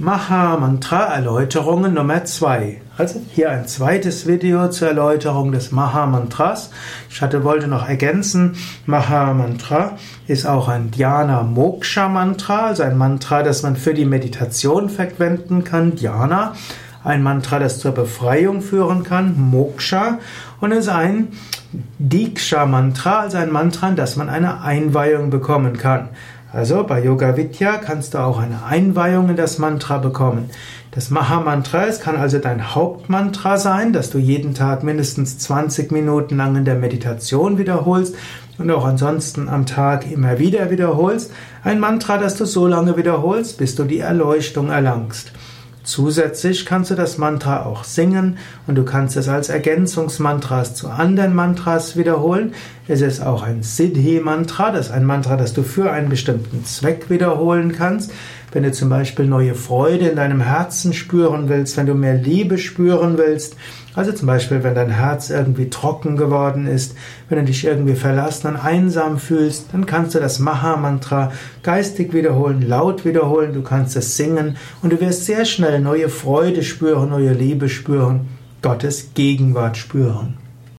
Maha-Mantra-Erläuterungen Nummer 2. Also hier ein zweites Video zur Erläuterung des Maha-Mantras. Ich hatte, wollte noch ergänzen, Maha-Mantra ist auch ein Dhyana-Moksha-Mantra, also ein Mantra, das man für die Meditation verwenden kann, Dhyana. Ein Mantra, das zur Befreiung führen kann, Moksha. Und es ist ein Diksha-Mantra, also ein Mantra, das man eine Einweihung bekommen kann. Also bei Yoga Vidya kannst du auch eine Einweihung in das Mantra bekommen. Das Maha-Mantra, es kann also dein Hauptmantra sein, das du jeden Tag mindestens 20 Minuten lang in der Meditation wiederholst und auch ansonsten am Tag immer wieder wiederholst. Ein Mantra, das du so lange wiederholst, bis du die Erleuchtung erlangst. Zusätzlich kannst du das Mantra auch singen und du kannst es als Ergänzungsmantras zu anderen Mantras wiederholen. Es ist auch ein Siddhi-Mantra, das ist ein Mantra, das du für einen bestimmten Zweck wiederholen kannst. Wenn du zum Beispiel neue Freude in deinem Herzen spüren willst, wenn du mehr Liebe spüren willst, also zum Beispiel, wenn dein Herz irgendwie trocken geworden ist, wenn du dich irgendwie verlassen und einsam fühlst, dann kannst du das Maha-Mantra geistig wiederholen, laut wiederholen, du kannst es singen und du wirst sehr schnell neue Freude spüren, neue Liebe spüren, Gottes Gegenwart spüren.